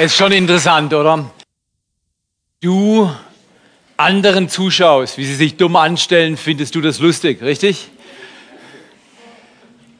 Ist schon interessant, oder? Du anderen zuschaust, wie sie sich dumm anstellen, findest du das lustig, richtig?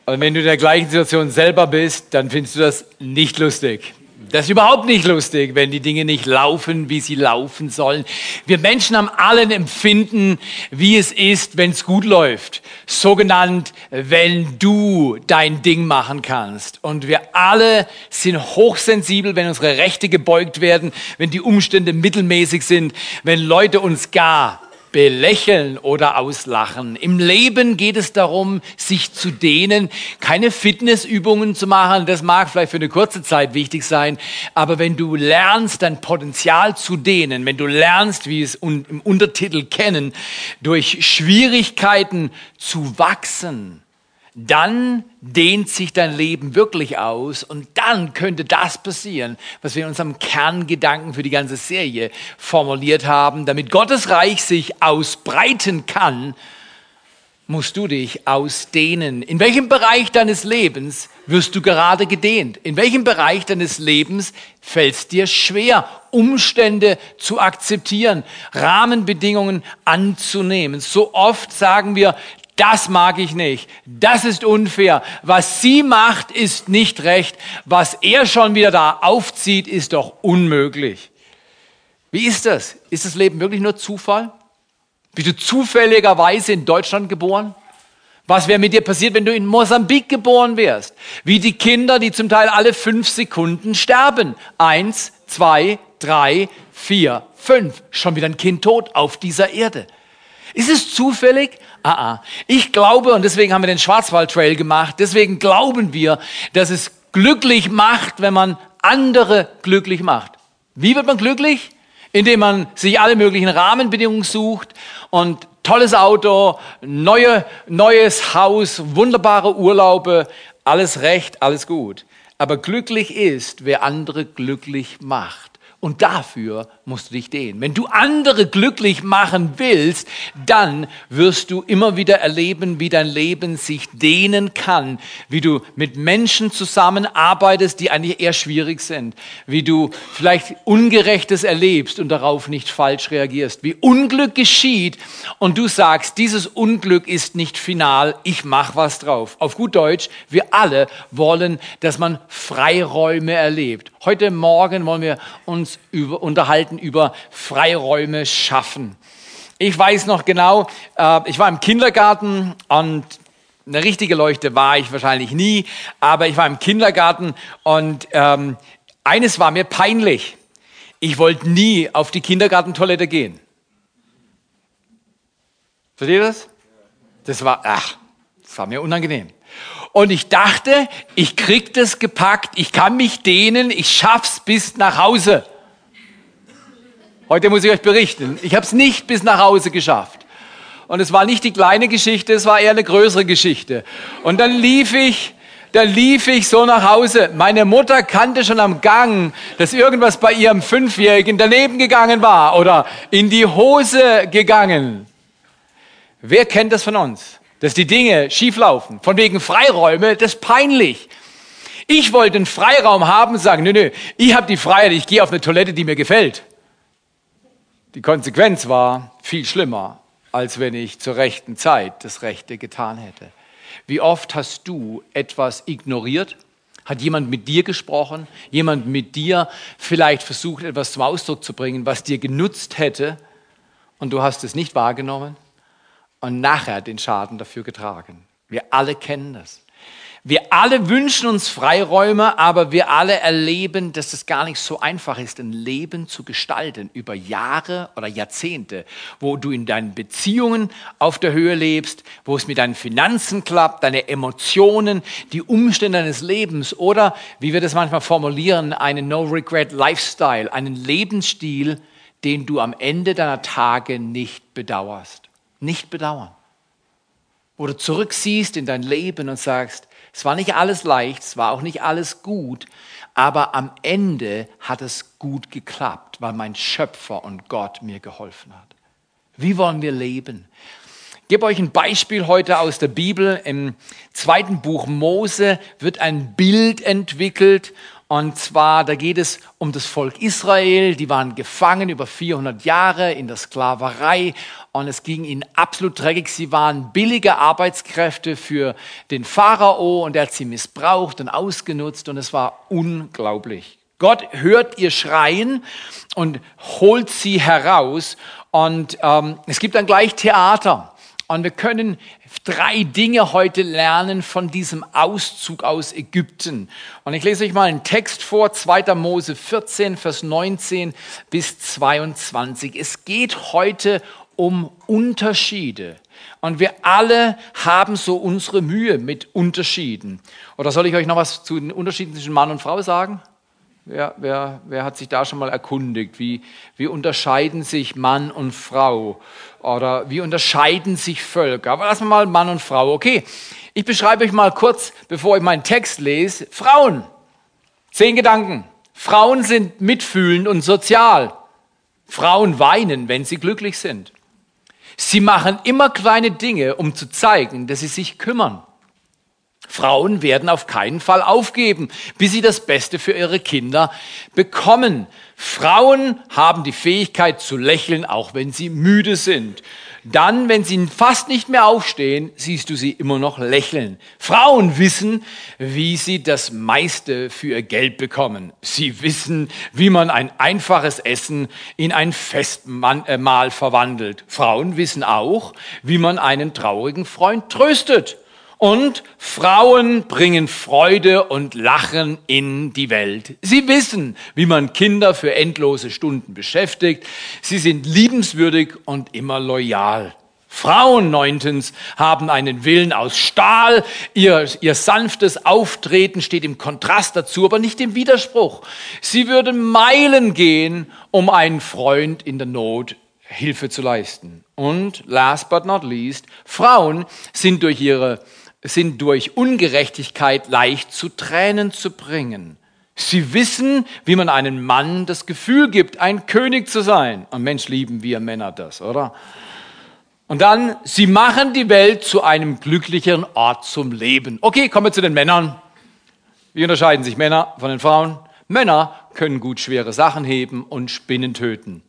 Und wenn du in der gleichen Situation selber bist, dann findest du das nicht lustig. Das ist überhaupt nicht lustig, wenn die Dinge nicht laufen, wie sie laufen sollen. Wir Menschen haben alle ein Empfinden, wie es ist, wenn es gut läuft. Sogenannt, wenn du dein Ding machen kannst. Und wir alle sind hochsensibel, wenn unsere Rechte gebeugt werden, wenn die Umstände mittelmäßig sind, wenn Leute uns gar belächeln oder auslachen. Im Leben geht es darum, sich zu dehnen, keine Fitnessübungen zu machen. Das mag vielleicht für eine kurze Zeit wichtig sein, aber wenn du lernst, dein Potenzial zu dehnen, wenn du lernst, wie es im Untertitel kennen, durch Schwierigkeiten zu wachsen, dann dehnt sich dein Leben wirklich aus und dann könnte das passieren, was wir in unserem Kerngedanken für die ganze Serie formuliert haben. Damit Gottes Reich sich ausbreiten kann, musst du dich ausdehnen. In welchem Bereich deines Lebens wirst du gerade gedehnt? In welchem Bereich deines Lebens fällt es dir schwer, Umstände zu akzeptieren, Rahmenbedingungen anzunehmen? So oft sagen wir, das mag ich nicht. Das ist unfair. Was sie macht, ist nicht recht. Was er schon wieder da aufzieht, ist doch unmöglich. Wie ist das? Ist das Leben wirklich nur Zufall? Bist du zufälligerweise in Deutschland geboren? Was wäre mit dir passiert, wenn du in Mosambik geboren wärst? Wie die Kinder, die zum Teil alle fünf Sekunden sterben. Eins, zwei, drei, vier, fünf. Schon wieder ein Kind tot auf dieser Erde. Ist es zufällig? Ah, ah. Ich glaube, und deswegen haben wir den Schwarzwald Trail gemacht, deswegen glauben wir, dass es glücklich macht, wenn man andere glücklich macht. Wie wird man glücklich? Indem man sich alle möglichen Rahmenbedingungen sucht und tolles Auto, neue, neues Haus, wunderbare Urlaube, alles recht, alles gut. Aber glücklich ist, wer andere glücklich macht. Und dafür musst du dich dehnen. Wenn du andere glücklich machen willst, dann wirst du immer wieder erleben, wie dein Leben sich dehnen kann, wie du mit Menschen zusammenarbeitest, die eigentlich eher schwierig sind, wie du vielleicht Ungerechtes erlebst und darauf nicht falsch reagierst, wie Unglück geschieht und du sagst, dieses Unglück ist nicht final, ich mach was drauf. Auf gut Deutsch, wir alle wollen, dass man Freiräume erlebt. Heute Morgen wollen wir uns über, unterhalten über Freiräume schaffen. Ich weiß noch genau, äh, ich war im Kindergarten und eine richtige Leuchte war ich wahrscheinlich nie, aber ich war im Kindergarten und ähm, eines war mir peinlich. Ich wollte nie auf die Kindergartentoilette gehen. Versteht ihr das? Das war, ach, das war mir unangenehm. Und ich dachte, ich krieg das gepackt, ich kann mich dehnen, ich schaff's bis nach Hause. Heute muss ich euch berichten, ich habe es nicht bis nach Hause geschafft. Und es war nicht die kleine Geschichte, es war eher eine größere Geschichte. Und dann lief ich, da lief ich so nach Hause. Meine Mutter kannte schon am Gang, dass irgendwas bei ihrem Fünfjährigen daneben gegangen war oder in die Hose gegangen. Wer kennt das von uns? dass die Dinge schieflaufen. Von wegen Freiräume, das ist peinlich. Ich wollte einen Freiraum haben sagen, nö, nö, ich habe die Freiheit, ich gehe auf eine Toilette, die mir gefällt. Die Konsequenz war viel schlimmer, als wenn ich zur rechten Zeit das Rechte getan hätte. Wie oft hast du etwas ignoriert? Hat jemand mit dir gesprochen? Jemand mit dir vielleicht versucht, etwas zum Ausdruck zu bringen, was dir genutzt hätte und du hast es nicht wahrgenommen? und nachher den Schaden dafür getragen. Wir alle kennen das. Wir alle wünschen uns Freiräume, aber wir alle erleben, dass es gar nicht so einfach ist, ein Leben zu gestalten über Jahre oder Jahrzehnte, wo du in deinen Beziehungen auf der Höhe lebst, wo es mit deinen Finanzen klappt, deine Emotionen, die Umstände deines Lebens oder, wie wir das manchmal formulieren, einen No-Regret-Lifestyle, einen Lebensstil, den du am Ende deiner Tage nicht bedauerst nicht bedauern. Wo du zurücksiehst in dein Leben und sagst, es war nicht alles leicht, es war auch nicht alles gut, aber am Ende hat es gut geklappt, weil mein Schöpfer und Gott mir geholfen hat. Wie wollen wir leben? Ich gebe euch ein Beispiel heute aus der Bibel. Im zweiten Buch Mose wird ein Bild entwickelt Und zwar, da geht es um das Volk Israel. Die waren gefangen über 400 Jahre in der Sklaverei und es ging ihnen absolut dreckig. Sie waren billige Arbeitskräfte für den Pharao und er hat sie missbraucht und ausgenutzt und es war unglaublich. Gott hört ihr Schreien und holt sie heraus und ähm, es gibt dann gleich Theater. Und wir können drei Dinge heute lernen von diesem Auszug aus Ägypten. Und ich lese euch mal einen Text vor, 2. Mose 14, Vers 19 bis 22. Es geht heute um Unterschiede. Und wir alle haben so unsere Mühe mit Unterschieden. Oder soll ich euch noch was zu den Unterschieden zwischen Mann und Frau sagen? Wer, wer, wer hat sich da schon mal erkundigt? Wie, wie unterscheiden sich Mann und Frau? Oder wie unterscheiden sich Völker? Aber lassen wir mal Mann und Frau. Okay, ich beschreibe euch mal kurz, bevor ich meinen Text lese, Frauen. Zehn Gedanken. Frauen sind mitfühlend und sozial. Frauen weinen, wenn sie glücklich sind. Sie machen immer kleine Dinge, um zu zeigen, dass sie sich kümmern. Frauen werden auf keinen Fall aufgeben, bis sie das Beste für ihre Kinder bekommen. Frauen haben die Fähigkeit zu lächeln, auch wenn sie müde sind. Dann, wenn sie fast nicht mehr aufstehen, siehst du sie immer noch lächeln. Frauen wissen, wie sie das meiste für ihr Geld bekommen. Sie wissen, wie man ein einfaches Essen in ein Festmahl äh, verwandelt. Frauen wissen auch, wie man einen traurigen Freund tröstet. Und Frauen bringen Freude und Lachen in die Welt. Sie wissen, wie man Kinder für endlose Stunden beschäftigt. Sie sind liebenswürdig und immer loyal. Frauen neuntens haben einen Willen aus Stahl. Ihr, ihr sanftes Auftreten steht im Kontrast dazu, aber nicht im Widerspruch. Sie würden Meilen gehen, um einen Freund in der Not Hilfe zu leisten. Und last but not least, Frauen sind durch ihre sind durch Ungerechtigkeit leicht zu Tränen zu bringen. Sie wissen, wie man einem Mann das Gefühl gibt, ein König zu sein. Und Mensch, lieben wir Männer das, oder? Und dann, sie machen die Welt zu einem glücklicheren Ort zum Leben. Okay, kommen wir zu den Männern. Wie unterscheiden sich Männer von den Frauen? Männer können gut schwere Sachen heben und Spinnen töten.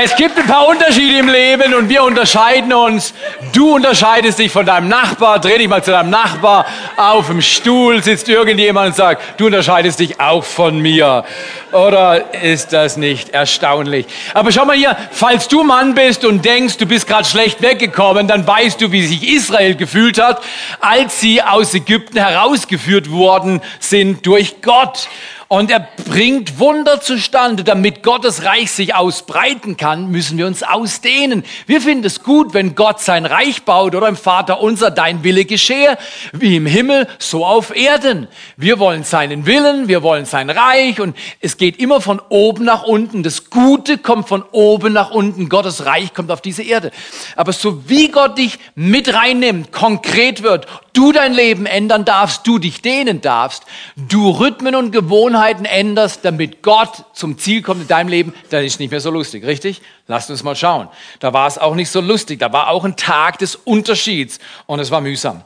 Es gibt ein paar Unterschiede im Leben und wir unterscheiden uns. Du unterscheidest dich von deinem Nachbar. Dreh dich mal zu deinem Nachbar. Auf dem Stuhl sitzt irgendjemand und sagt, du unterscheidest dich auch von mir. Oder ist das nicht erstaunlich? Aber schau mal hier, falls du Mann bist und denkst, du bist gerade schlecht weggekommen, dann weißt du, wie sich Israel gefühlt hat, als sie aus Ägypten herausgeführt worden sind durch Gott. Und er bringt Wunder zustande, damit Gottes Reich sich ausbreiten kann, müssen wir uns ausdehnen. Wir finden es gut, wenn Gott sein Reich baut oder im Vater unser, dein Wille geschehe, wie im Himmel, so auf Erden. Wir wollen seinen Willen, wir wollen sein Reich und es geht immer von oben nach unten. Das Gute kommt von oben nach unten. Gottes Reich kommt auf diese Erde. Aber so wie Gott dich mit reinnimmt, konkret wird, du dein Leben ändern darfst, du dich dehnen darfst, du Rhythmen und Gewohnheiten änderst, damit Gott zum Ziel kommt in deinem Leben, dann ist nicht mehr so lustig, richtig? Lasst uns mal schauen. Da war es auch nicht so lustig, da war auch ein Tag des Unterschieds und es war mühsam.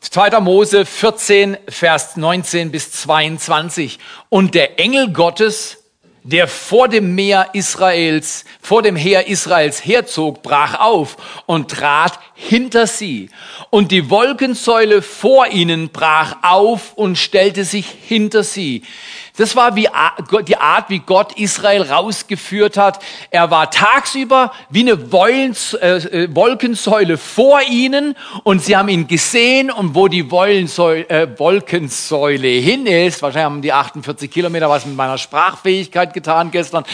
2. Mose 14, Vers 19 bis 22. Und der Engel Gottes der vor dem Meer Israels, vor dem Heer Israels herzog, brach auf und trat hinter sie. Und die Wolkensäule vor ihnen brach auf und stellte sich hinter sie. Das war wie die Art, wie Gott Israel rausgeführt hat. Er war tagsüber wie eine äh, äh, Wolkensäule vor ihnen und sie haben ihn gesehen und wo die äh, Wolkensäule hin ist, wahrscheinlich haben die 48 Kilometer was mit meiner Sprachfähigkeit getan gestern,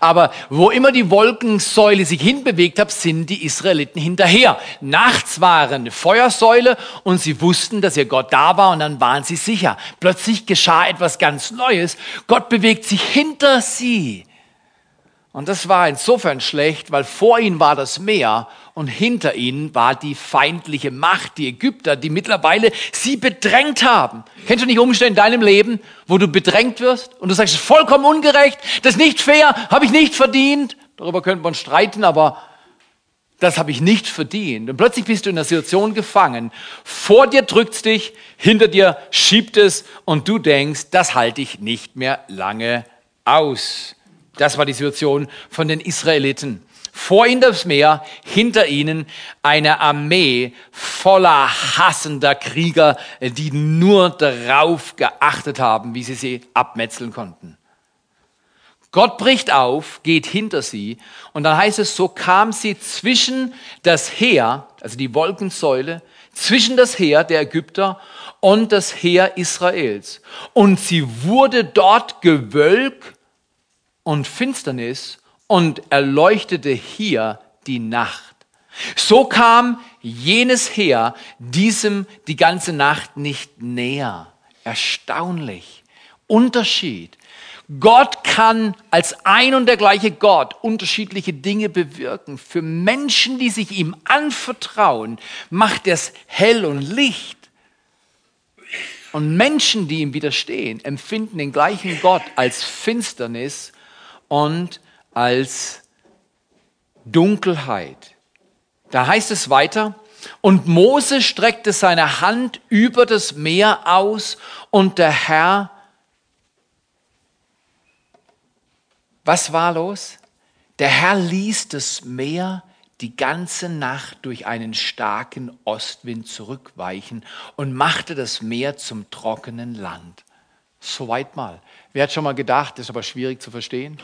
aber wo immer die Wolkensäule sich hinbewegt hat, sind die Israeliten hinterher. Nachts war eine Feuersäule und sie wussten, dass ihr Gott da war und dann waren sie sicher. Plötzlich geschah etwas ganz Neues Gott bewegt sich hinter sie. Und das war insofern schlecht, weil vor ihnen war das Meer und hinter ihnen war die feindliche Macht, die Ägypter, die mittlerweile sie bedrängt haben. Kennst du nicht Umstände in deinem Leben, wo du bedrängt wirst und du sagst, vollkommen ungerecht, das ist nicht fair, habe ich nicht verdient? Darüber könnte man streiten, aber das habe ich nicht verdient. Und plötzlich bist du in einer Situation gefangen. Vor dir drückt dich, hinter dir schiebt es und du denkst, das halte ich nicht mehr lange aus. Das war die Situation von den Israeliten. Vor ihnen das Meer, hinter ihnen eine Armee voller hassender Krieger, die nur darauf geachtet haben, wie sie sie abmetzeln konnten. Gott bricht auf, geht hinter sie und dann heißt es, so kam sie zwischen das Heer, also die Wolkensäule, zwischen das Heer der Ägypter und das Heer Israels. Und sie wurde dort Gewölk und Finsternis und erleuchtete hier die Nacht. So kam jenes Heer diesem die ganze Nacht nicht näher. Erstaunlich. Unterschied. Gott kann als ein und der gleiche Gott unterschiedliche Dinge bewirken. Für Menschen, die sich ihm anvertrauen, macht er es hell und Licht. Und Menschen, die ihm widerstehen, empfinden den gleichen Gott als Finsternis und als Dunkelheit. Da heißt es weiter, und Mose streckte seine Hand über das Meer aus und der Herr Was war los? Der Herr ließ das Meer die ganze Nacht durch einen starken Ostwind zurückweichen und machte das Meer zum trockenen Land. Soweit mal. Wer hat schon mal gedacht, das ist aber schwierig zu verstehen?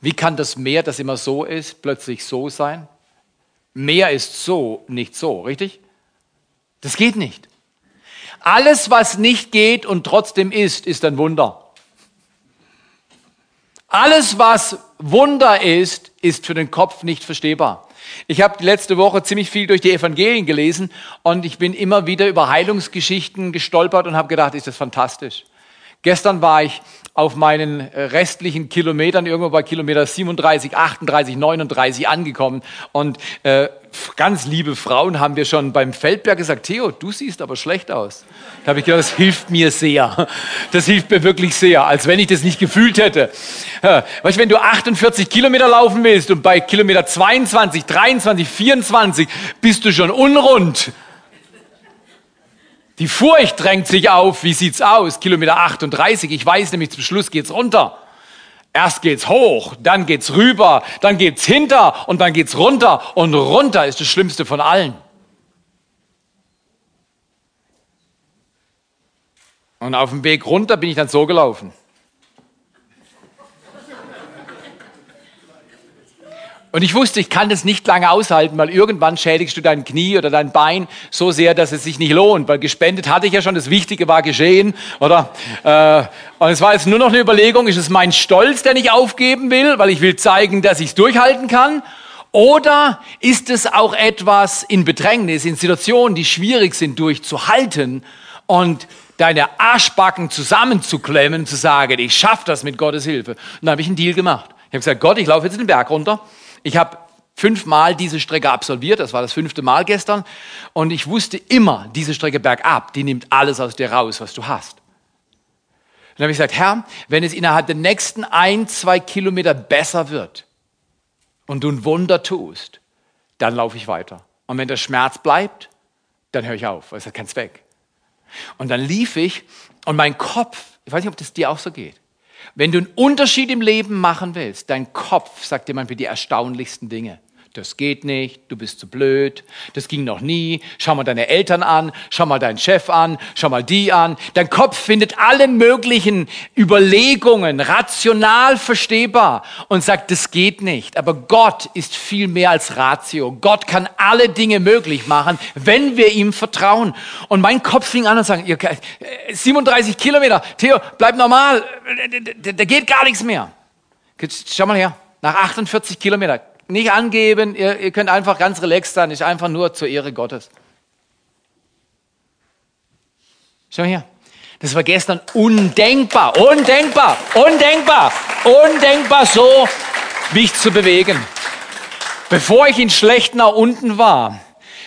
Wie kann das Meer, das immer so ist, plötzlich so sein? Meer ist so, nicht so, richtig? Das geht nicht. Alles, was nicht geht und trotzdem ist, ist ein Wunder. Alles, was Wunder ist, ist für den Kopf nicht verstehbar. Ich habe die letzte Woche ziemlich viel durch die Evangelien gelesen und ich bin immer wieder über Heilungsgeschichten gestolpert und habe gedacht, ist das fantastisch. Gestern war ich auf meinen äh, restlichen Kilometern, irgendwo bei Kilometer 37, 38, 39 angekommen. Und äh, ganz liebe Frauen haben wir schon beim Feldberg gesagt, Theo, du siehst aber schlecht aus. Da habe ich gedacht, das hilft mir sehr. Das hilft mir wirklich sehr, als wenn ich das nicht gefühlt hätte. Weißt du, wenn du 48 Kilometer laufen willst und bei Kilometer 22, 23, 24 bist du schon unrund, die Furcht drängt sich auf. Wie sieht's aus? Kilometer 38. Ich weiß nämlich, zum Schluss geht's runter. Erst geht's hoch, dann geht's rüber, dann geht's hinter und dann geht's runter. Und runter ist das Schlimmste von allen. Und auf dem Weg runter bin ich dann so gelaufen. Und ich wusste, ich kann das nicht lange aushalten, weil irgendwann schädigst du dein Knie oder dein Bein so sehr, dass es sich nicht lohnt. Weil gespendet hatte ich ja schon, das Wichtige war geschehen, oder? Äh, und es war jetzt nur noch eine Überlegung, ist es mein Stolz, der ich aufgeben will, weil ich will zeigen, dass ich es durchhalten kann? Oder ist es auch etwas in Bedrängnis, in Situationen, die schwierig sind, durchzuhalten und deine Arschbacken zusammenzuklemmen, zu sagen, ich schaffe das mit Gottes Hilfe? Und dann habe ich einen Deal gemacht. Ich habe gesagt, Gott, ich laufe jetzt den Berg runter ich habe fünfmal diese Strecke absolviert, das war das fünfte Mal gestern, und ich wusste immer, diese Strecke bergab, die nimmt alles aus dir raus, was du hast. Und dann habe ich gesagt, Herr, wenn es innerhalb der nächsten ein, zwei Kilometer besser wird und du ein Wunder tust, dann laufe ich weiter. Und wenn der Schmerz bleibt, dann höre ich auf, weil es hat keinen Zweck. Und dann lief ich und mein Kopf, ich weiß nicht, ob das dir auch so geht, wenn du einen Unterschied im Leben machen willst, dein Kopf sagt dir manchmal die erstaunlichsten Dinge das geht nicht, du bist zu blöd, das ging noch nie, schau mal deine Eltern an, schau mal deinen Chef an, schau mal die an. Dein Kopf findet alle möglichen Überlegungen rational verstehbar und sagt, das geht nicht. Aber Gott ist viel mehr als Ratio. Gott kann alle Dinge möglich machen, wenn wir ihm vertrauen. Und mein Kopf fing an und sagt, 37 Kilometer, Theo, bleib normal, da geht gar nichts mehr. Schau mal her, nach 48 Kilometern nicht angeben, ihr, ihr könnt einfach ganz relaxed sein, ist einfach nur zur Ehre Gottes. Schau hier. Das war gestern undenkbar, undenkbar, undenkbar, undenkbar so, mich zu bewegen. Bevor ich in schlecht nach unten war,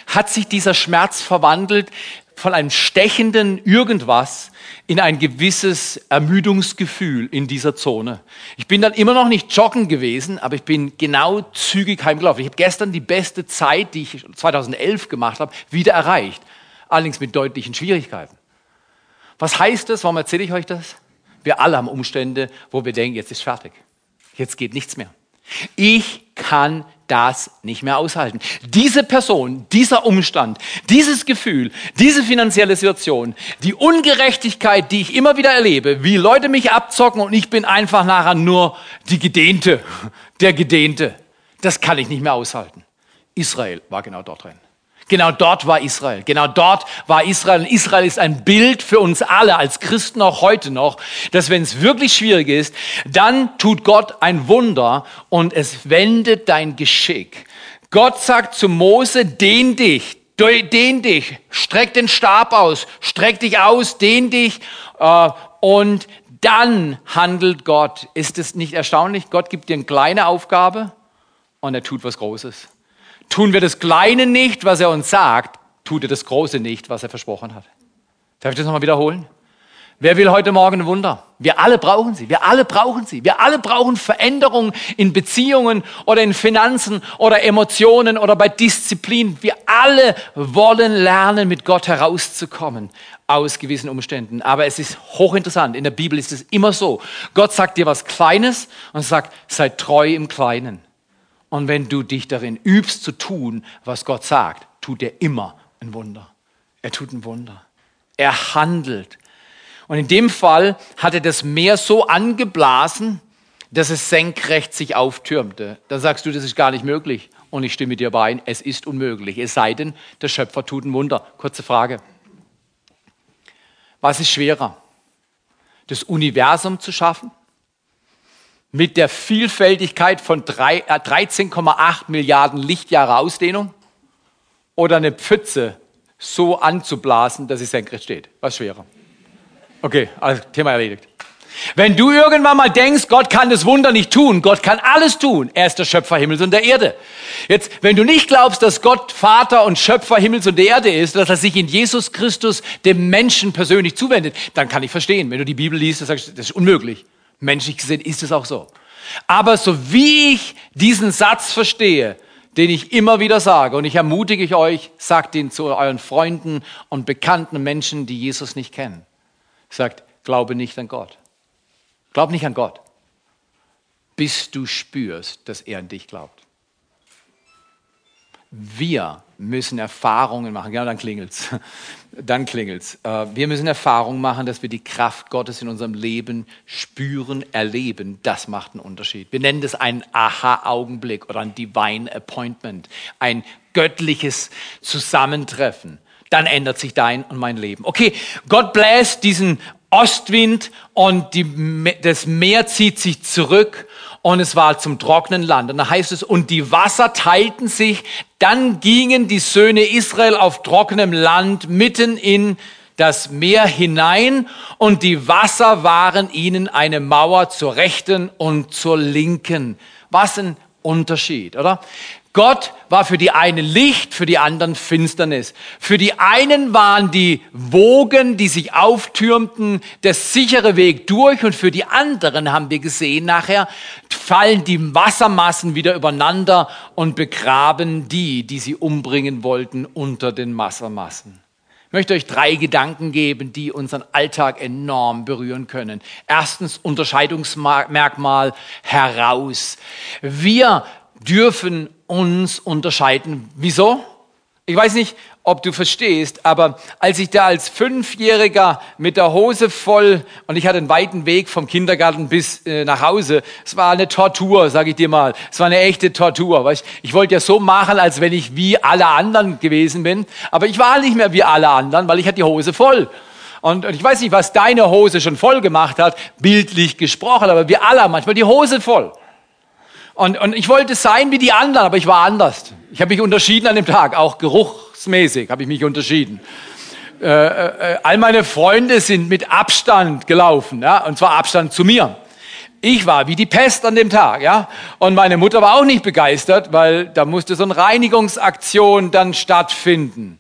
hat sich dieser Schmerz verwandelt von einem stechenden irgendwas in ein gewisses Ermüdungsgefühl in dieser Zone. Ich bin dann immer noch nicht joggen gewesen, aber ich bin genau zügig heimgelaufen. Ich habe gestern die beste Zeit, die ich 2011 gemacht habe, wieder erreicht. Allerdings mit deutlichen Schwierigkeiten. Was heißt das? Warum erzähle ich euch das? Wir alle haben Umstände, wo wir denken, jetzt ist fertig. Jetzt geht nichts mehr. Ich kann das nicht mehr aushalten. Diese Person, dieser Umstand, dieses Gefühl, diese finanzielle Situation, die Ungerechtigkeit, die ich immer wieder erlebe, wie Leute mich abzocken und ich bin einfach nachher nur die Gedehnte, der Gedehnte, das kann ich nicht mehr aushalten. Israel war genau dort drin. Genau dort war Israel. Genau dort war Israel. Und Israel ist ein Bild für uns alle als Christen auch heute noch, dass wenn es wirklich schwierig ist, dann tut Gott ein Wunder und es wendet dein Geschick. Gott sagt zu Mose, dehn dich, dehn dich, streck den Stab aus, streck dich aus, dehn dich äh, und dann handelt Gott. Ist es nicht erstaunlich? Gott gibt dir eine kleine Aufgabe und er tut was Großes. Tun wir das Kleine nicht, was er uns sagt, tut er das Große nicht, was er versprochen hat. Darf ich das nochmal wiederholen? Wer will heute Morgen ein Wunder? Wir alle brauchen sie. Wir alle brauchen sie. Wir alle brauchen Veränderungen in Beziehungen oder in Finanzen oder Emotionen oder bei Disziplin. Wir alle wollen lernen, mit Gott herauszukommen aus gewissen Umständen. Aber es ist hochinteressant. In der Bibel ist es immer so. Gott sagt dir was Kleines und sagt, sei treu im Kleinen. Und wenn du dich darin übst zu tun, was Gott sagt, tut er immer ein Wunder. Er tut ein Wunder. Er handelt. Und in dem Fall hat er das Meer so angeblasen, dass es senkrecht sich auftürmte. Da sagst du, das ist gar nicht möglich. Und ich stimme dir bei, es ist unmöglich. Es sei denn, der Schöpfer tut ein Wunder. Kurze Frage. Was ist schwerer? Das Universum zu schaffen mit der Vielfältigkeit von 13,8 äh, Milliarden Lichtjahre Ausdehnung oder eine Pfütze so anzublasen, dass sie senkrecht steht? Was schwerer? Okay, also Thema erledigt. Wenn du irgendwann mal denkst, Gott kann das Wunder nicht tun, Gott kann alles tun, er ist der Schöpfer Himmels und der Erde. Jetzt, wenn du nicht glaubst, dass Gott Vater und Schöpfer Himmels und der Erde ist, dass er sich in Jesus Christus dem Menschen persönlich zuwendet, dann kann ich verstehen. Wenn du die Bibel liest, dann sagst du, das ist unmöglich. Menschlich gesehen ist es auch so. Aber so wie ich diesen Satz verstehe, den ich immer wieder sage, und ich ermutige euch, sagt ihn zu euren Freunden und bekannten Menschen, die Jesus nicht kennen. Sagt, glaube nicht an Gott. Glaub nicht an Gott, bis du spürst, dass er an dich glaubt. Wir müssen Erfahrungen machen. Ja, dann klingelt's. Dann klingelt's. Äh, wir müssen Erfahrungen machen, dass wir die Kraft Gottes in unserem Leben spüren, erleben. Das macht einen Unterschied. Wir nennen das einen Aha-Augenblick oder ein Divine Appointment. Ein göttliches Zusammentreffen. Dann ändert sich dein und mein Leben. Okay, Gott bläst diesen Ostwind und die, das Meer zieht sich zurück und es war zum trockenen Land. Und da heißt es, und die Wasser teilten sich, dann gingen die Söhne Israel auf trockenem Land mitten in das Meer hinein und die Wasser waren ihnen eine Mauer zur rechten und zur linken. Was ein Unterschied, oder? Gott war für die einen Licht, für die anderen Finsternis. Für die einen waren die Wogen, die sich auftürmten, der sichere Weg durch und für die anderen haben wir gesehen, nachher fallen die Wassermassen wieder übereinander und begraben die, die sie umbringen wollten, unter den Wassermassen. Ich möchte euch drei Gedanken geben, die unseren Alltag enorm berühren können. Erstens Unterscheidungsmerkmal heraus. Wir dürfen uns unterscheiden. Wieso? Ich weiß nicht, ob du verstehst, aber als ich da als Fünfjähriger mit der Hose voll und ich hatte einen weiten Weg vom Kindergarten bis äh, nach Hause, es war eine Tortur, sage ich dir mal. Es war eine echte Tortur. Weißt? Ich wollte ja so machen, als wenn ich wie alle anderen gewesen bin, aber ich war nicht mehr wie alle anderen, weil ich hatte die Hose voll. Und, ich weiß nicht, was deine Hose schon voll gemacht hat, bildlich gesprochen, aber wir alle haben manchmal die Hose voll. Und, und ich wollte sein wie die anderen, aber ich war anders. Ich habe mich unterschieden an dem Tag, auch geruchsmäßig habe ich mich unterschieden. Äh, äh, all meine Freunde sind mit Abstand gelaufen, ja, und zwar Abstand zu mir. Ich war wie die Pest an dem Tag, ja. Und meine Mutter war auch nicht begeistert, weil da musste so eine Reinigungsaktion dann stattfinden.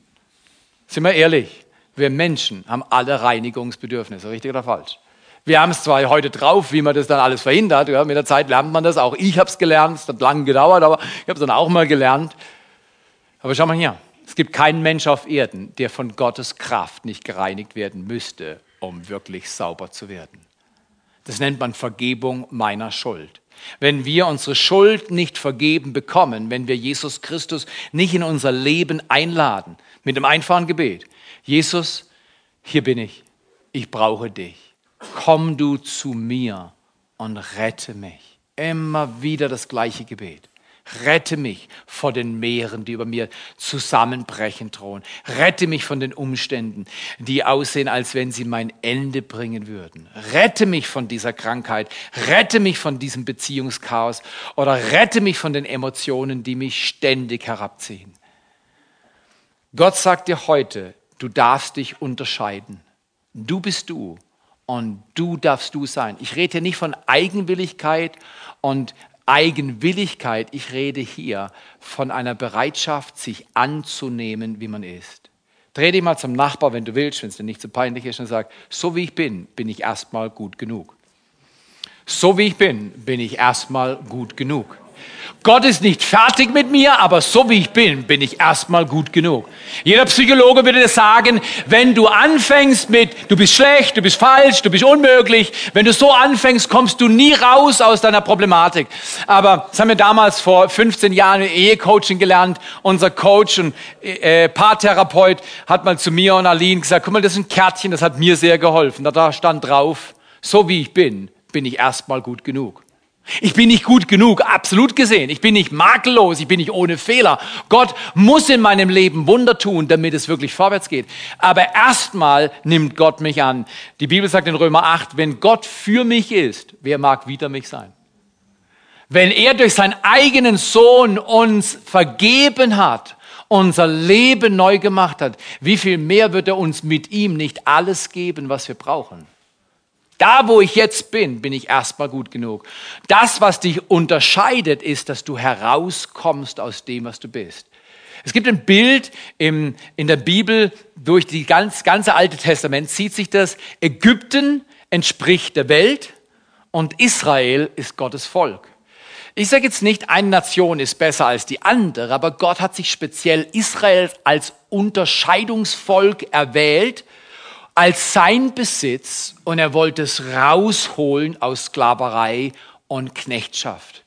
Sind wir ehrlich? Wir Menschen haben alle Reinigungsbedürfnisse, richtig oder falsch? Wir haben es zwar heute drauf, wie man das dann alles verhindert. Ja, mit der Zeit lernt man das. Auch ich habe es gelernt. Es hat lange gedauert, aber ich habe es dann auch mal gelernt. Aber schau mal hier. Es gibt keinen Mensch auf Erden, der von Gottes Kraft nicht gereinigt werden müsste, um wirklich sauber zu werden. Das nennt man Vergebung meiner Schuld. Wenn wir unsere Schuld nicht vergeben bekommen, wenn wir Jesus Christus nicht in unser Leben einladen, mit dem einfachen Gebet, Jesus, hier bin ich, ich brauche dich, komm du zu mir und rette mich. Immer wieder das gleiche Gebet. Rette mich vor den Meeren, die über mir zusammenbrechen drohen. Rette mich von den Umständen, die aussehen, als wenn sie mein Ende bringen würden. Rette mich von dieser Krankheit. Rette mich von diesem Beziehungschaos. Oder rette mich von den Emotionen, die mich ständig herabziehen. Gott sagt dir heute, du darfst dich unterscheiden. Du bist du und du darfst du sein. Ich rede hier nicht von Eigenwilligkeit und Eigenwilligkeit, ich rede hier von einer Bereitschaft, sich anzunehmen, wie man ist. Dreh dich mal zum Nachbar, wenn du willst, wenn es dir nicht zu so peinlich ist, und sag, so wie ich bin, bin ich erstmal gut genug. So wie ich bin, bin ich erstmal gut genug. Gott ist nicht fertig mit mir, aber so wie ich bin, bin ich erstmal gut genug. Jeder Psychologe würde dir sagen, wenn du anfängst mit, du bist schlecht, du bist falsch, du bist unmöglich, wenn du so anfängst, kommst du nie raus aus deiner Problematik. Aber das haben wir damals vor 15 Jahren im Ehecoaching gelernt. Unser Coach und äh, Paartherapeut hat mal zu mir und Aline gesagt, guck mal, das ist ein Kärtchen, das hat mir sehr geholfen. Da stand drauf, so wie ich bin, bin ich erstmal gut genug. Ich bin nicht gut genug, absolut gesehen. Ich bin nicht makellos, ich bin nicht ohne Fehler. Gott muss in meinem Leben Wunder tun, damit es wirklich vorwärts geht. Aber erstmal nimmt Gott mich an. Die Bibel sagt in Römer 8, wenn Gott für mich ist, wer mag wider mich sein? Wenn er durch seinen eigenen Sohn uns vergeben hat, unser Leben neu gemacht hat, wie viel mehr wird er uns mit ihm nicht alles geben, was wir brauchen? Da, wo ich jetzt bin, bin ich erstmal gut genug. Das, was dich unterscheidet, ist, dass du herauskommst aus dem, was du bist. Es gibt ein Bild im, in der Bibel, durch die ganz, ganze Alte Testament zieht sich das. Ägypten entspricht der Welt und Israel ist Gottes Volk. Ich sage jetzt nicht, eine Nation ist besser als die andere, aber Gott hat sich speziell Israel als Unterscheidungsvolk erwählt als sein Besitz und er wollte es rausholen aus Sklaverei und Knechtschaft.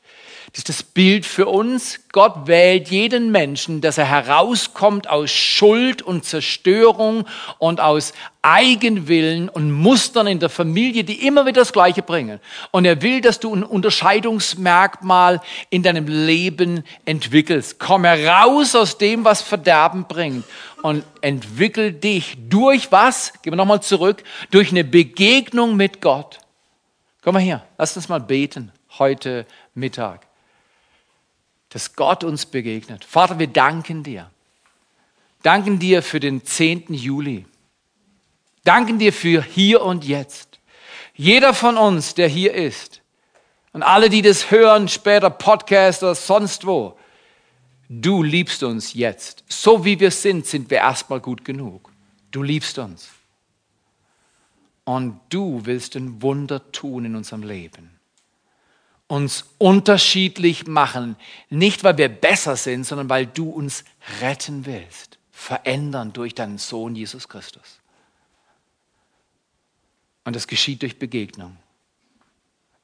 Das ist das Bild für uns. Gott wählt jeden Menschen, dass er herauskommt aus Schuld und Zerstörung und aus Eigenwillen und Mustern in der Familie, die immer wieder das Gleiche bringen. Und er will, dass du ein Unterscheidungsmerkmal in deinem Leben entwickelst. Komm heraus aus dem, was Verderben bringt und entwickel dich durch was? Gehen wir nochmal zurück. Durch eine Begegnung mit Gott. Komm mal her, lass uns mal beten heute Mittag dass Gott uns begegnet. Vater, wir danken dir. Danken dir für den 10. Juli. Danken dir für hier und jetzt. Jeder von uns, der hier ist, und alle, die das hören, später Podcast oder sonst wo, du liebst uns jetzt. So wie wir sind, sind wir erstmal gut genug. Du liebst uns. Und du willst ein Wunder tun in unserem Leben uns unterschiedlich machen, nicht weil wir besser sind, sondern weil du uns retten willst, verändern durch deinen Sohn Jesus Christus. Und das geschieht durch Begegnung.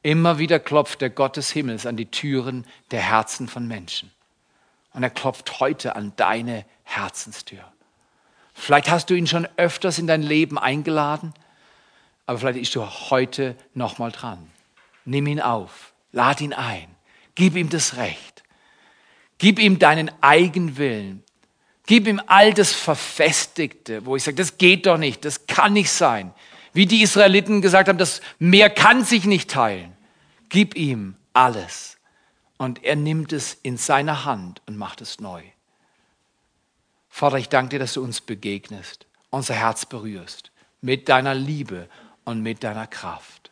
Immer wieder klopft der Gott des Himmels an die Türen der Herzen von Menschen. Und er klopft heute an deine Herzenstür. Vielleicht hast du ihn schon öfters in dein Leben eingeladen, aber vielleicht bist du heute nochmal dran. Nimm ihn auf Lad ihn ein. Gib ihm das Recht. Gib ihm deinen Eigenwillen. Gib ihm all das Verfestigte, wo ich sage, das geht doch nicht, das kann nicht sein. Wie die Israeliten gesagt haben, das Meer kann sich nicht teilen. Gib ihm alles. Und er nimmt es in seine Hand und macht es neu. Vater, ich danke dir, dass du uns begegnest, unser Herz berührst, mit deiner Liebe und mit deiner Kraft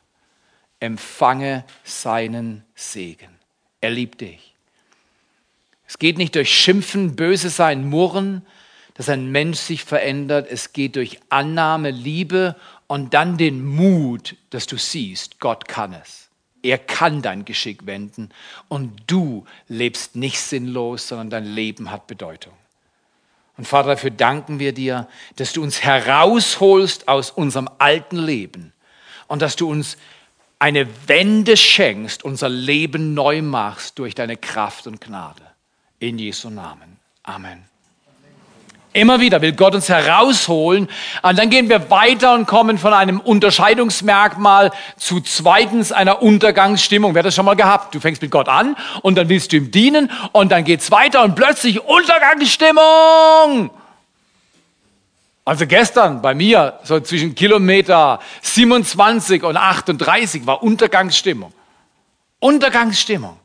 empfange seinen Segen. Er liebt dich. Es geht nicht durch Schimpfen, Böse sein, Murren, dass ein Mensch sich verändert. Es geht durch Annahme, Liebe und dann den Mut, dass du siehst, Gott kann es. Er kann dein Geschick wenden und du lebst nicht sinnlos, sondern dein Leben hat Bedeutung. Und Vater, dafür danken wir dir, dass du uns herausholst aus unserem alten Leben und dass du uns eine Wende schenkst, unser Leben neu machst durch deine Kraft und Gnade. In Jesu Namen. Amen. Immer wieder will Gott uns herausholen. Und dann gehen wir weiter und kommen von einem Unterscheidungsmerkmal zu zweitens einer Untergangsstimmung. Wer hat das schon mal gehabt? Du fängst mit Gott an und dann willst du ihm dienen und dann geht's weiter und plötzlich Untergangsstimmung. Also gestern bei mir, so zwischen Kilometer 27 und 38 war Untergangsstimmung. Untergangsstimmung.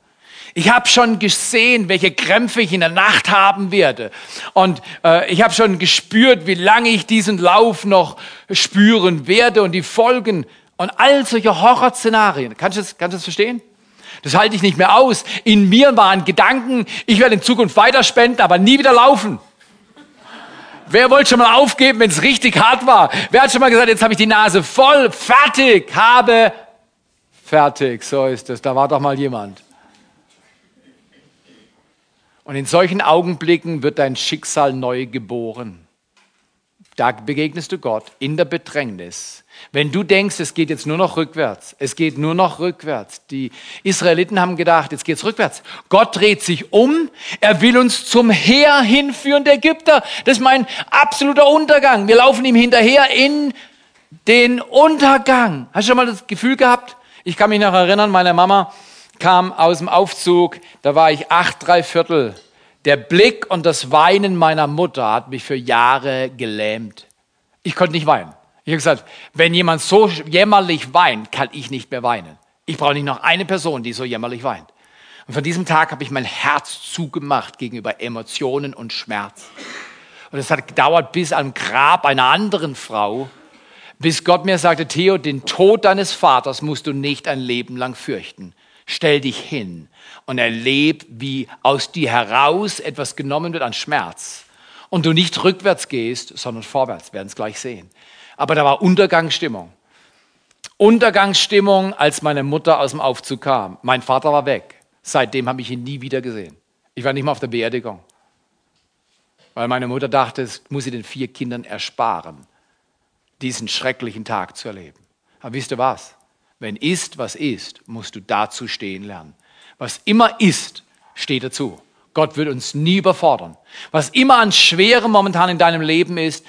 Ich habe schon gesehen, welche Krämpfe ich in der Nacht haben werde. Und äh, ich habe schon gespürt, wie lange ich diesen Lauf noch spüren werde und die Folgen und all solche Horrorszenarien. Kannst du das, kannst du das verstehen? Das halte ich nicht mehr aus. In mir waren Gedanken, ich werde in Zukunft weiter spenden, aber nie wieder laufen. Wer wollte schon mal aufgeben, wenn es richtig hart war? Wer hat schon mal gesagt, jetzt habe ich die Nase voll, fertig, habe fertig. So ist es. Da war doch mal jemand. Und in solchen Augenblicken wird dein Schicksal neu geboren. Da begegnest du Gott in der Bedrängnis. Wenn du denkst, es geht jetzt nur noch rückwärts, es geht nur noch rückwärts. Die Israeliten haben gedacht, jetzt geht's rückwärts. Gott dreht sich um, er will uns zum Heer hinführen der Ägypter. Das ist mein absoluter Untergang. Wir laufen ihm hinterher in den Untergang. Hast du schon mal das Gefühl gehabt? Ich kann mich noch erinnern, meine Mama kam aus dem Aufzug, da war ich acht, drei Viertel. Der Blick und das Weinen meiner Mutter hat mich für Jahre gelähmt. Ich konnte nicht weinen. Ich habe gesagt, wenn jemand so jämmerlich weint, kann ich nicht mehr weinen. Ich brauche nicht noch eine Person, die so jämmerlich weint. Und von diesem Tag habe ich mein Herz zugemacht gegenüber Emotionen und Schmerz. Und es hat gedauert bis am Grab einer anderen Frau, bis Gott mir sagte, Theo, den Tod deines Vaters musst du nicht ein Leben lang fürchten. Stell dich hin und erleb, wie aus dir heraus etwas genommen wird an Schmerz. Und du nicht rückwärts gehst, sondern vorwärts, werden es gleich sehen. Aber da war Untergangsstimmung. Untergangsstimmung, als meine Mutter aus dem Aufzug kam. Mein Vater war weg. Seitdem habe ich ihn nie wieder gesehen. Ich war nicht mal auf der Beerdigung. Weil meine Mutter dachte, es muss sie den vier Kindern ersparen, diesen schrecklichen Tag zu erleben. Aber wisst ihr was? Wenn ist, was ist, musst du dazu stehen lernen. Was immer ist, steht dazu. Gott wird uns nie überfordern. Was immer an Schwerem momentan in deinem Leben ist,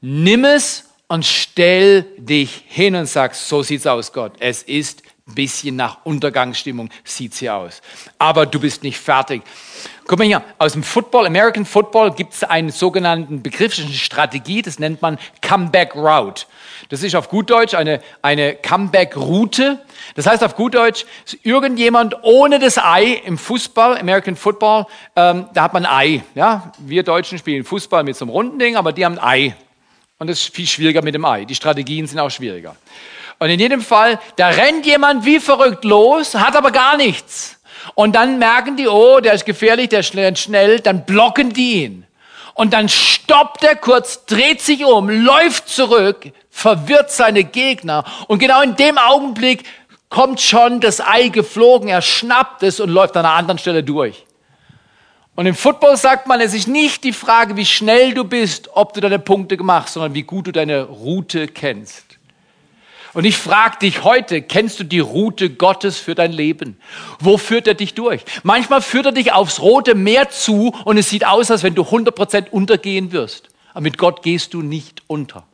nimm es und stell dich hin und sag, so sieht's aus, Gott. Es ist ein bisschen nach Untergangsstimmung sieht's hier aus. Aber du bist nicht fertig. Guck mal hier, aus dem Football, American Football, gibt es einen sogenannten Begriff, eine Strategie, das nennt man Comeback Route. Das ist auf gut Deutsch eine, eine Comeback-Route. Das heißt auf gut Deutsch, irgendjemand ohne das Ei im Fußball, American Football, ähm, da hat man ein Ei. Ja? Wir Deutschen spielen Fußball mit so einem runden Ding, aber die haben ein Ei. Und das ist viel schwieriger mit dem Ei. Die Strategien sind auch schwieriger. Und in jedem Fall, da rennt jemand wie verrückt los, hat aber gar nichts. Und dann merken die, oh, der ist gefährlich, der rennt schnell, dann blocken die ihn. Und dann stoppt er kurz, dreht sich um, läuft zurück, verwirrt seine Gegner. Und genau in dem Augenblick kommt schon das Ei geflogen, er schnappt es und läuft an einer anderen Stelle durch. Und im Football sagt man, es ist nicht die Frage, wie schnell du bist, ob du deine Punkte machst, sondern wie gut du deine Route kennst. Und ich frage dich heute, kennst du die Route Gottes für dein Leben? Wo führt er dich durch? Manchmal führt er dich aufs rote Meer zu und es sieht aus, als wenn du 100% untergehen wirst. Aber mit Gott gehst du nicht unter.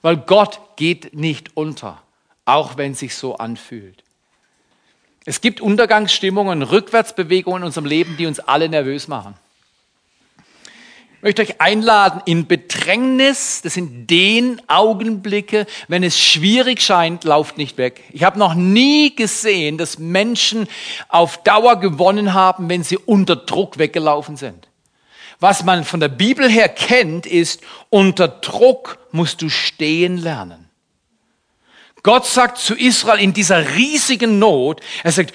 Weil Gott geht nicht unter, auch wenn es sich so anfühlt. Es gibt Untergangsstimmungen, Rückwärtsbewegungen in unserem Leben, die uns alle nervös machen. Ich möchte euch einladen in Bedrängnis. Das sind den Augenblicke, wenn es schwierig scheint, lauft nicht weg. Ich habe noch nie gesehen, dass Menschen auf Dauer gewonnen haben, wenn sie unter Druck weggelaufen sind. Was man von der Bibel her kennt, ist, unter Druck musst du stehen lernen. Gott sagt zu Israel in dieser riesigen Not, er sagt,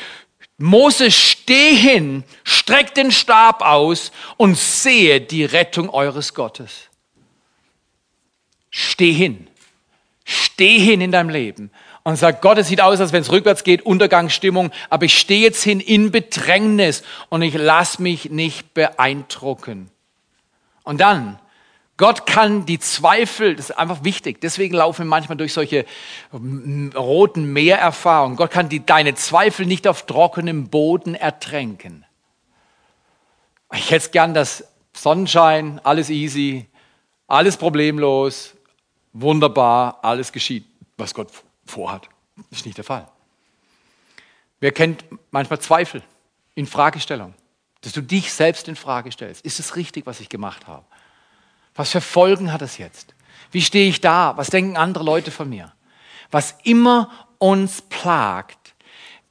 Mose, steh hin, streck den Stab aus und sehe die Rettung eures Gottes. steh hin. Steh hin in deinem Leben und sag, Gott, es sieht aus, als wenn es rückwärts geht, Untergangsstimmung, aber ich stehe jetzt hin in Bedrängnis und ich lass mich nicht beeindrucken. Und dann, Gott kann die Zweifel, das ist einfach wichtig, deswegen laufen wir manchmal durch solche roten Meererfahrungen. Gott kann die, deine Zweifel nicht auf trockenem Boden ertränken. Ich hätte gern das Sonnenschein, alles easy, alles problemlos, wunderbar, alles geschieht, was Gott vorhat. Das ist nicht der Fall. Wer kennt manchmal Zweifel, in Fragestellung, dass du dich selbst in Frage stellst. Ist es richtig, was ich gemacht habe? Was für Folgen hat es jetzt? Wie stehe ich da? Was denken andere Leute von mir? Was immer uns plagt,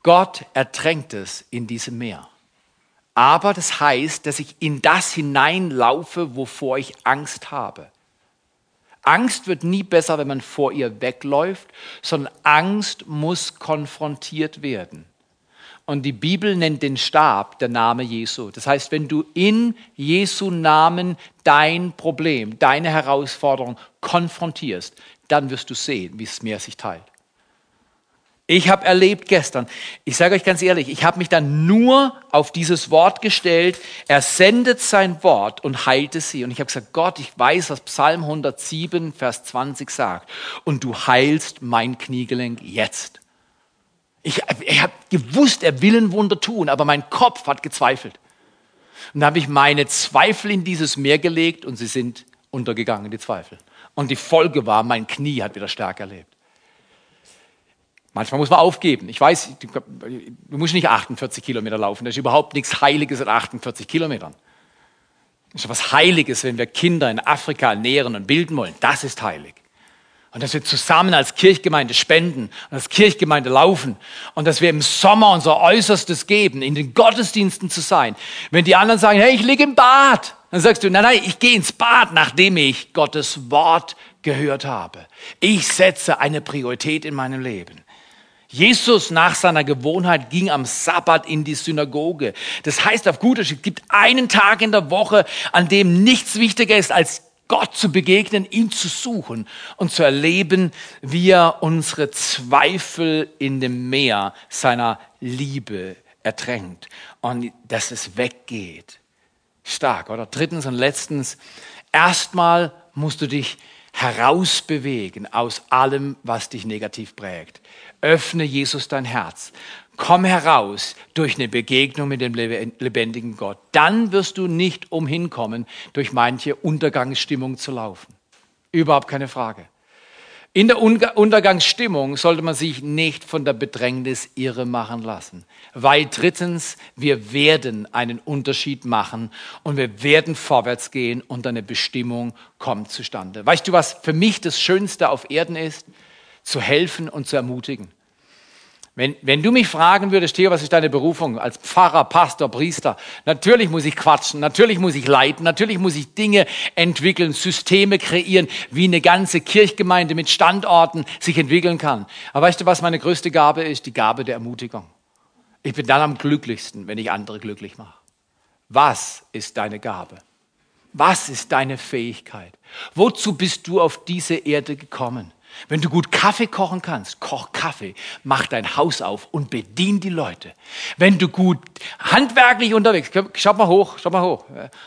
Gott ertränkt es in diesem Meer. Aber das heißt, dass ich in das hineinlaufe, wovor ich Angst habe. Angst wird nie besser, wenn man vor ihr wegläuft, sondern Angst muss konfrontiert werden. Und die Bibel nennt den Stab der Name Jesu. Das heißt, wenn du in Jesu Namen dein Problem, deine Herausforderung konfrontierst, dann wirst du sehen, wie es Meer sich teilt. Ich habe erlebt gestern, ich sage euch ganz ehrlich, ich habe mich dann nur auf dieses Wort gestellt. Er sendet sein Wort und heilte sie. Und ich habe gesagt, Gott, ich weiß, was Psalm 107, Vers 20 sagt. Und du heilst mein Kniegelenk jetzt. Ich, ich habe gewusst, er will ein Wunder tun, aber mein Kopf hat gezweifelt. Und da habe ich meine Zweifel in dieses Meer gelegt und sie sind untergegangen, die Zweifel. Und die Folge war, mein Knie hat wieder Stärke erlebt. Manchmal muss man aufgeben. Ich weiß, du musst nicht 48 Kilometer laufen. Das ist überhaupt nichts Heiliges in 48 Kilometern. Das ist was Heiliges, wenn wir Kinder in Afrika ernähren und bilden wollen. Das ist heilig. Und dass wir zusammen als Kirchgemeinde spenden und als Kirchgemeinde laufen und dass wir im Sommer unser Äußerstes geben, in den Gottesdiensten zu sein. Wenn die anderen sagen, hey, ich liege im Bad, dann sagst du, nein, nein, ich gehe ins Bad, nachdem ich Gottes Wort gehört habe. Ich setze eine Priorität in meinem Leben. Jesus nach seiner Gewohnheit ging am Sabbat in die Synagoge. Das heißt auf gut es gibt einen Tag in der Woche, an dem nichts wichtiger ist, als Gott zu begegnen, ihn zu suchen und zu erleben, wie er unsere Zweifel in dem Meer seiner Liebe ertränkt und dass es weggeht. Stark, oder? Drittens und letztens, erstmal musst du dich herausbewegen aus allem, was dich negativ prägt. Öffne Jesus dein Herz. Komm heraus durch eine Begegnung mit dem lebendigen Gott. Dann wirst du nicht umhinkommen, durch manche Untergangsstimmung zu laufen. Überhaupt keine Frage. In der Untergangsstimmung sollte man sich nicht von der Bedrängnis irre machen lassen, weil drittens, wir werden einen Unterschied machen und wir werden vorwärts gehen und eine Bestimmung kommt zustande. Weißt du, was für mich das Schönste auf Erden ist? Zu helfen und zu ermutigen. Wenn, wenn du mich fragen würdest, Theo, was ist deine Berufung als Pfarrer, Pastor, Priester? Natürlich muss ich quatschen, natürlich muss ich leiten, natürlich muss ich Dinge entwickeln, Systeme kreieren, wie eine ganze Kirchgemeinde mit Standorten sich entwickeln kann. Aber weißt du, was meine größte Gabe ist? Die Gabe der Ermutigung. Ich bin dann am glücklichsten, wenn ich andere glücklich mache. Was ist deine Gabe? Was ist deine Fähigkeit? Wozu bist du auf diese Erde gekommen? Wenn du gut Kaffee kochen kannst, koch Kaffee, mach dein Haus auf und bedien die Leute. Wenn du gut handwerklich unterwegs, schau mal hoch, schau mal hoch.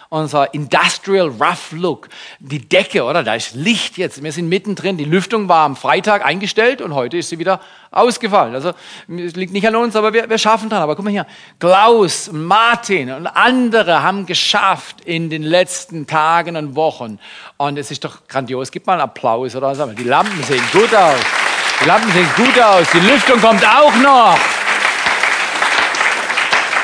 Unser Industrial Rough Look, die Decke, oder? Da ist Licht jetzt. Wir sind mittendrin. Die Lüftung war am Freitag eingestellt und heute ist sie wieder ausgefallen. Also es liegt nicht an uns, aber wir, wir schaffen dran. Aber guck mal hier, Klaus, Martin und andere haben geschafft in den letzten Tagen und Wochen. Und es ist doch grandios. Gib mal einen Applaus oder was. Die Lampen sehen gut aus. Die Lampen sehen gut aus. Die Lüftung kommt auch noch.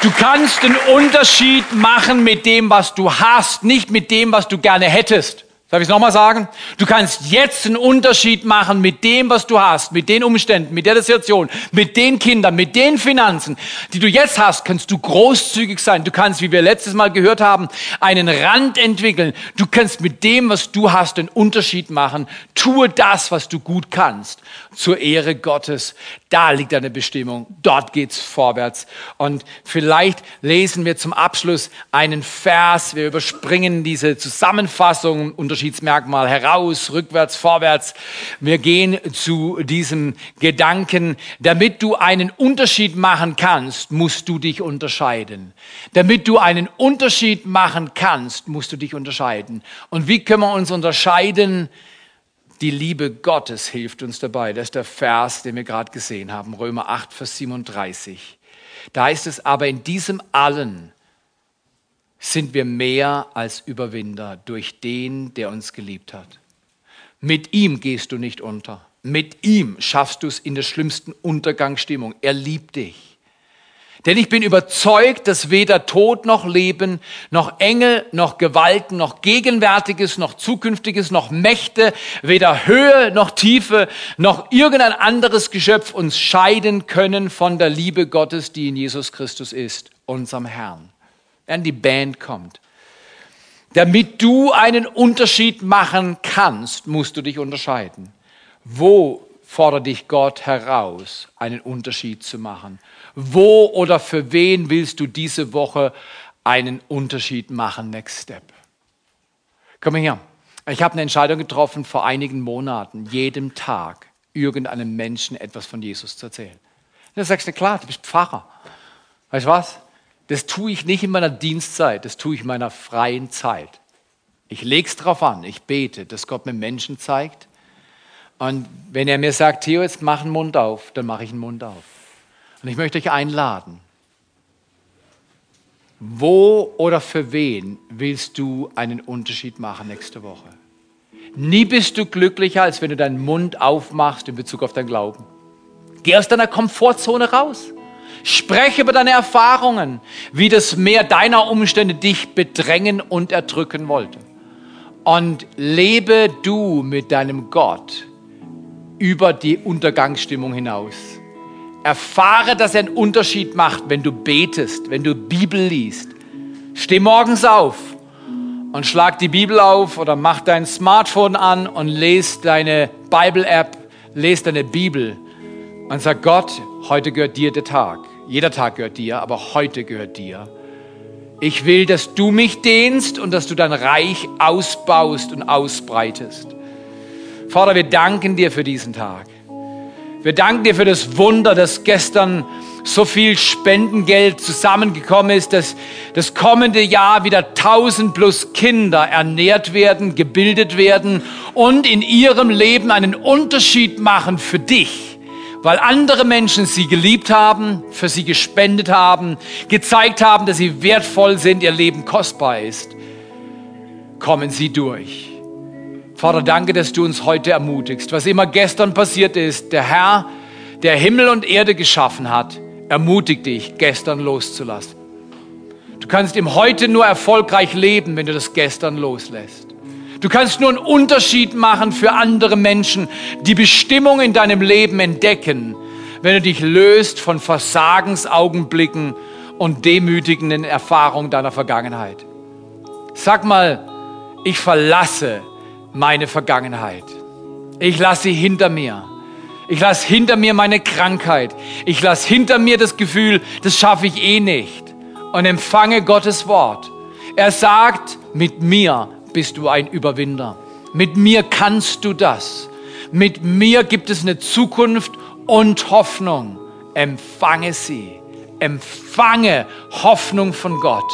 Du kannst einen Unterschied machen mit dem, was du hast, nicht mit dem, was du gerne hättest. Darf ich es nochmal sagen? Du kannst jetzt einen Unterschied machen mit dem, was du hast, mit den Umständen, mit der Situation, mit den Kindern, mit den Finanzen, die du jetzt hast, kannst du großzügig sein. Du kannst, wie wir letztes Mal gehört haben, einen Rand entwickeln. Du kannst mit dem, was du hast, einen Unterschied machen. Tue das, was du gut kannst, zur Ehre Gottes. Da liegt deine Bestimmung. Dort geht's vorwärts. Und vielleicht lesen wir zum Abschluss einen Vers. Wir überspringen diese Zusammenfassung, unter Unterschiedsmerkmal heraus, rückwärts, vorwärts. Wir gehen zu diesem Gedanken, damit du einen Unterschied machen kannst, musst du dich unterscheiden. Damit du einen Unterschied machen kannst, musst du dich unterscheiden. Und wie können wir uns unterscheiden? Die Liebe Gottes hilft uns dabei. Das ist der Vers, den wir gerade gesehen haben, Römer 8, Vers 37. Da heißt es aber in diesem allen sind wir mehr als Überwinder durch den, der uns geliebt hat. Mit ihm gehst du nicht unter. Mit ihm schaffst du es in der schlimmsten Untergangsstimmung. Er liebt dich. Denn ich bin überzeugt, dass weder Tod noch Leben, noch Engel, noch Gewalten, noch Gegenwärtiges, noch Zukünftiges, noch Mächte, weder Höhe noch Tiefe, noch irgendein anderes Geschöpf uns scheiden können von der Liebe Gottes, die in Jesus Christus ist, unserem Herrn. Wenn die Band kommt. Damit du einen Unterschied machen kannst, musst du dich unterscheiden. Wo fordert dich Gott heraus, einen Unterschied zu machen? Wo oder für wen willst du diese Woche einen Unterschied machen? Next Step. Komm mal her. Ich habe eine Entscheidung getroffen vor einigen Monaten, jedem Tag irgendeinem Menschen etwas von Jesus zu erzählen. Dann sagst du, klar, du bist Pfarrer. Weißt du was? Das tue ich nicht in meiner Dienstzeit, das tue ich in meiner freien Zeit. Ich lege es darauf an, ich bete, dass Gott mir Menschen zeigt. Und wenn er mir sagt, Theo, jetzt mach einen Mund auf, dann mache ich einen Mund auf. Und ich möchte euch einladen. Wo oder für wen willst du einen Unterschied machen nächste Woche? Nie bist du glücklicher, als wenn du deinen Mund aufmachst in Bezug auf dein Glauben. Geh aus deiner Komfortzone raus. Spreche über deine Erfahrungen, wie das Meer deiner Umstände dich bedrängen und erdrücken wollte. Und lebe du mit deinem Gott über die Untergangsstimmung hinaus. Erfahre, dass er einen Unterschied macht, wenn du betest, wenn du Bibel liest. Steh morgens auf und schlag die Bibel auf oder mach dein Smartphone an und lese deine Bible-App, lese deine Bibel und sag Gott, heute gehört dir der Tag. Jeder Tag gehört dir, aber heute gehört dir. Ich will, dass du mich dehnst und dass du dein Reich ausbaust und ausbreitest. Vater, wir danken dir für diesen Tag. Wir danken dir für das Wunder, dass gestern so viel Spendengeld zusammengekommen ist, dass das kommende Jahr wieder tausend plus Kinder ernährt werden, gebildet werden und in ihrem Leben einen Unterschied machen für dich, weil andere Menschen sie geliebt haben, für sie gespendet haben, gezeigt haben, dass sie wertvoll sind, ihr Leben kostbar ist. Kommen sie durch. Vater, danke, dass du uns heute ermutigst. Was immer gestern passiert ist, der Herr, der Himmel und Erde geschaffen hat, ermutigt dich, gestern loszulassen. Du kannst im Heute nur erfolgreich leben, wenn du das gestern loslässt. Du kannst nur einen Unterschied machen für andere Menschen, die Bestimmung in deinem Leben entdecken, wenn du dich löst von Versagensaugenblicken und demütigenden Erfahrungen deiner Vergangenheit. Sag mal, ich verlasse meine Vergangenheit. Ich lasse sie hinter mir. Ich lasse hinter mir meine Krankheit. Ich lasse hinter mir das Gefühl, das schaffe ich eh nicht. Und empfange Gottes Wort. Er sagt, mit mir bist du ein Überwinder. Mit mir kannst du das. Mit mir gibt es eine Zukunft und Hoffnung. Empfange sie. Empfange Hoffnung von Gott.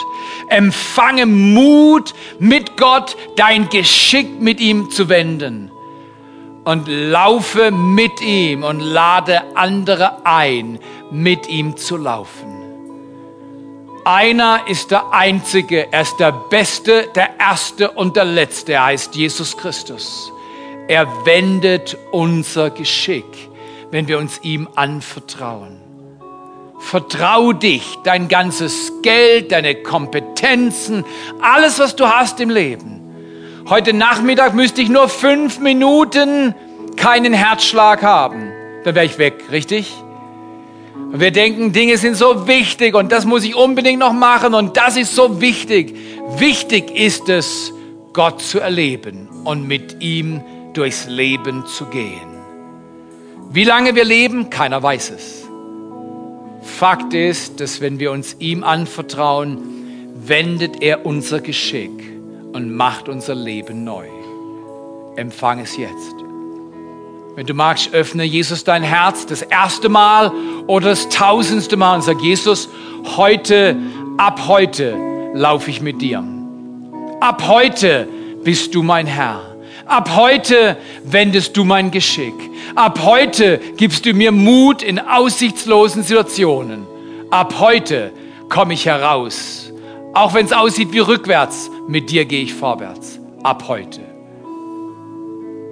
Empfange Mut mit Gott, dein Geschick mit ihm zu wenden. Und laufe mit ihm und lade andere ein, mit ihm zu laufen. Einer ist der Einzige, er ist der Beste, der Erste und der Letzte. Er heißt Jesus Christus. Er wendet unser Geschick, wenn wir uns ihm anvertrauen. Vertrau dich, dein ganzes Geld, deine Kompetenzen, alles, was du hast im Leben. Heute Nachmittag müsste ich nur fünf Minuten keinen Herzschlag haben. Dann wäre ich weg, richtig? Und wir denken, Dinge sind so wichtig und das muss ich unbedingt noch machen und das ist so wichtig. Wichtig ist es, Gott zu erleben und mit ihm durchs Leben zu gehen. Wie lange wir leben, keiner weiß es. Fakt ist, dass wenn wir uns ihm anvertrauen, wendet er unser Geschick und macht unser Leben neu. empfang es jetzt. Wenn du magst, öffne Jesus dein Herz das erste Mal oder das tausendste Mal und sag, Jesus, heute, ab heute laufe ich mit dir. Ab heute bist du mein Herr. Ab heute wendest du mein Geschick. Ab heute gibst du mir Mut in aussichtslosen Situationen. Ab heute komme ich heraus. Auch wenn es aussieht wie rückwärts, mit dir gehe ich vorwärts. Ab heute.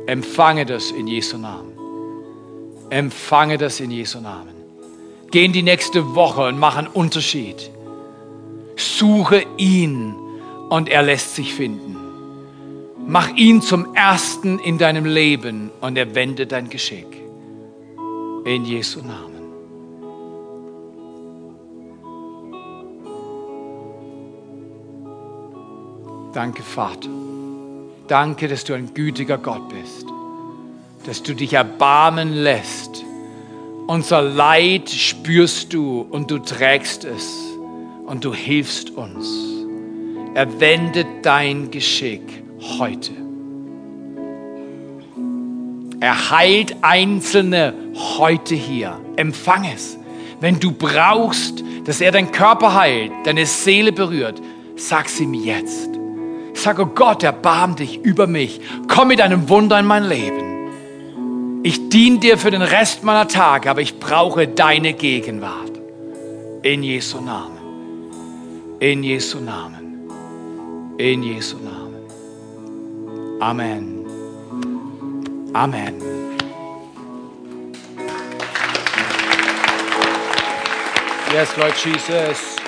Empfange das in Jesu Namen. Empfange das in Jesu Namen. Geh in die nächste Woche und mach einen Unterschied. Suche ihn und er lässt sich finden. Mach ihn zum Ersten in deinem Leben und er wendet dein Geschick. In Jesu Namen. Danke, Vater. Danke, dass du ein gütiger Gott bist, dass du dich erbarmen lässt. Unser Leid spürst du und du trägst es und du hilfst uns. Er wendet dein Geschick heute. Er heilt Einzelne heute hier. Empfang es. Wenn du brauchst, dass er deinen Körper heilt, deine Seele berührt, sag's ihm jetzt. Sag, oh Gott, erbarm dich über mich. Komm mit einem Wunder in mein Leben. Ich diene dir für den Rest meiner Tage, aber ich brauche deine Gegenwart. In Jesu Namen. In Jesu Namen. In Jesu Namen. Amen. Amen. Yes, Lord Jesus.